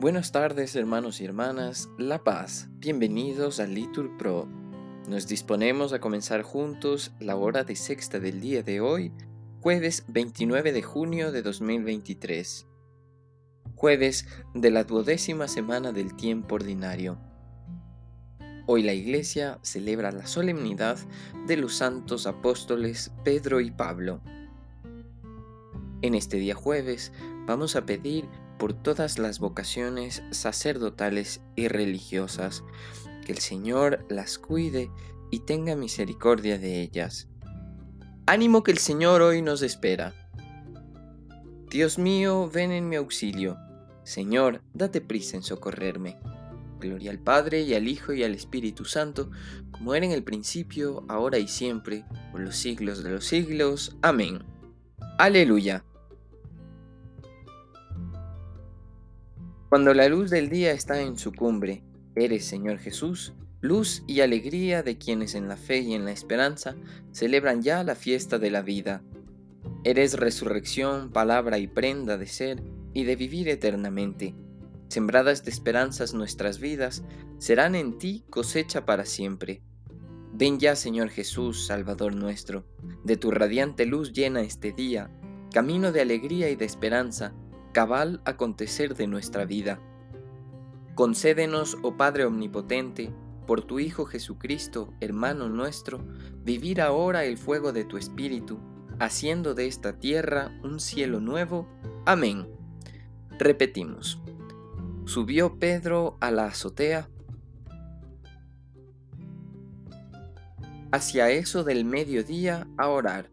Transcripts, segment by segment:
Buenas tardes hermanos y hermanas, La Paz, bienvenidos a Litur Pro. Nos disponemos a comenzar juntos la hora de sexta del día de hoy, jueves 29 de junio de 2023. Jueves de la duodécima semana del tiempo ordinario. Hoy la Iglesia celebra la solemnidad de los santos apóstoles Pedro y Pablo. En este día jueves vamos a pedir por todas las vocaciones sacerdotales y religiosas, que el Señor las cuide y tenga misericordia de ellas. Ánimo que el Señor hoy nos espera. Dios mío, ven en mi auxilio. Señor, date prisa en socorrerme. Gloria al Padre y al Hijo y al Espíritu Santo, como era en el principio, ahora y siempre, por los siglos de los siglos. Amén. Aleluya. Cuando la luz del día está en su cumbre, eres, Señor Jesús, luz y alegría de quienes en la fe y en la esperanza celebran ya la fiesta de la vida. Eres resurrección, palabra y prenda de ser y de vivir eternamente. Sembradas de esperanzas nuestras vidas, serán en ti cosecha para siempre. Ven ya, Señor Jesús, Salvador nuestro, de tu radiante luz llena este día, camino de alegría y de esperanza, cabal acontecer de nuestra vida. Concédenos, oh Padre Omnipotente, por tu Hijo Jesucristo, hermano nuestro, vivir ahora el fuego de tu Espíritu, haciendo de esta tierra un cielo nuevo. Amén. Repetimos. Subió Pedro a la azotea. Hacia eso del mediodía a orar.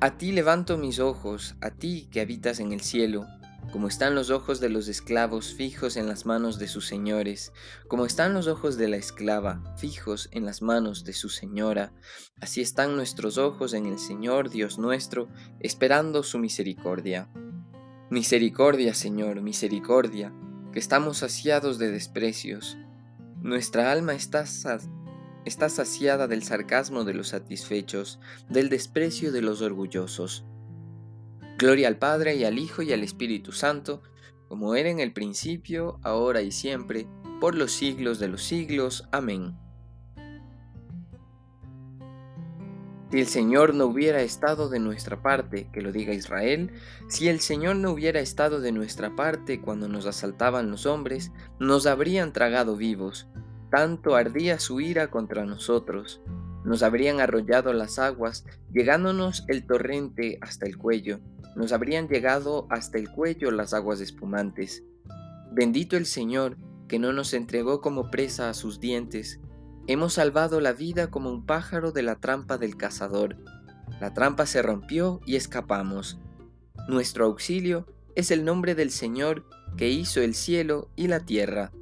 A ti levanto mis ojos, a ti que habitas en el cielo, como están los ojos de los esclavos fijos en las manos de sus señores, como están los ojos de la esclava fijos en las manos de su señora, así están nuestros ojos en el Señor Dios nuestro, esperando su misericordia. Misericordia, Señor, misericordia, que estamos saciados de desprecios. Nuestra alma está está saciada del sarcasmo de los satisfechos, del desprecio de los orgullosos. Gloria al Padre y al Hijo y al Espíritu Santo, como era en el principio, ahora y siempre, por los siglos de los siglos. Amén. Si el Señor no hubiera estado de nuestra parte, que lo diga Israel, si el Señor no hubiera estado de nuestra parte cuando nos asaltaban los hombres, nos habrían tragado vivos. Tanto ardía su ira contra nosotros. Nos habrían arrollado las aguas, llegándonos el torrente hasta el cuello. Nos habrían llegado hasta el cuello las aguas espumantes. Bendito el Señor, que no nos entregó como presa a sus dientes. Hemos salvado la vida como un pájaro de la trampa del cazador. La trampa se rompió y escapamos. Nuestro auxilio es el nombre del Señor que hizo el cielo y la tierra.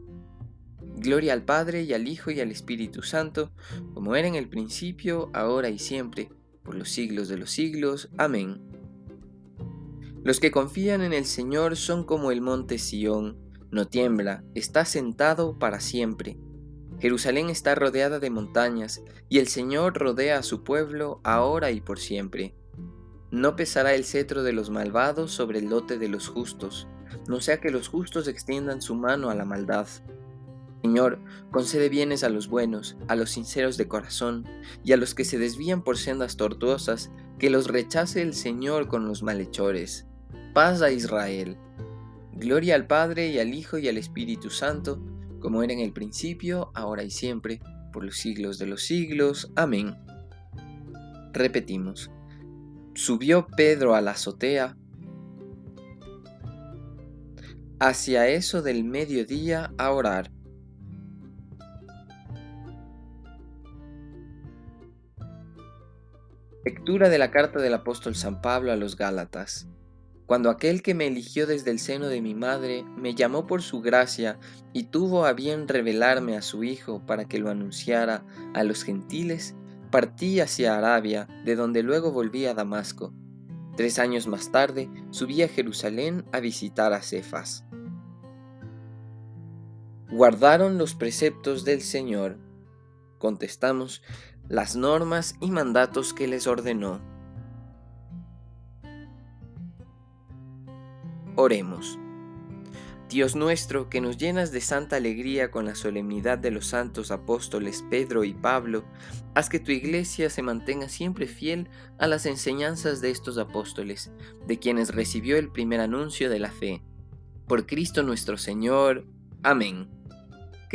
Gloria al Padre y al Hijo y al Espíritu Santo, como era en el principio, ahora y siempre, por los siglos de los siglos. Amén. Los que confían en el Señor son como el monte Sión, no tiembla, está sentado para siempre. Jerusalén está rodeada de montañas, y el Señor rodea a su pueblo ahora y por siempre. No pesará el cetro de los malvados sobre el lote de los justos, no sea que los justos extiendan su mano a la maldad. Señor, concede bienes a los buenos, a los sinceros de corazón, y a los que se desvían por sendas tortuosas, que los rechace el Señor con los malhechores. Paz a Israel. Gloria al Padre y al Hijo y al Espíritu Santo, como era en el principio, ahora y siempre, por los siglos de los siglos. Amén. Repetimos. Subió Pedro a la azotea, hacia eso del mediodía a orar. Lectura de la carta del apóstol San Pablo a los Gálatas. Cuando aquel que me eligió desde el seno de mi madre me llamó por su gracia y tuvo a bien revelarme a su Hijo para que lo anunciara a los gentiles, partí hacia Arabia, de donde luego volví a Damasco. Tres años más tarde subí a Jerusalén a visitar a Cefas. Guardaron los preceptos del Señor. Contestamos, las normas y mandatos que les ordenó. Oremos. Dios nuestro, que nos llenas de santa alegría con la solemnidad de los santos apóstoles Pedro y Pablo, haz que tu iglesia se mantenga siempre fiel a las enseñanzas de estos apóstoles, de quienes recibió el primer anuncio de la fe. Por Cristo nuestro Señor. Amén.